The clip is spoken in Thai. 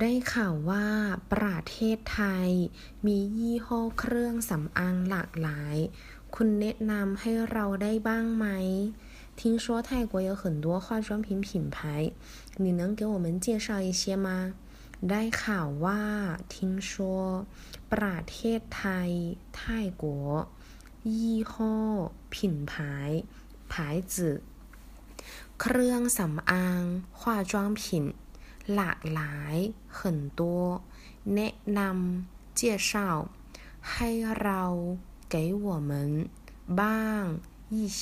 ได้ข่าวว่าประเทศไทย มียี่ห้อเครื่องสำอางหลากหลาย คุณแนะนำให้เราได้บ้างไหม听说泰国有很多化妆品品牌你能给我们介绍一些吗ได้ข่าวว่า听说ประเทศไทย泰国ยี่ห้อ品牌牌子เครื่องสำอาง化妆品 หลากหลาย很多แนะนำ介绍ให้เรา给我们บ้าง一些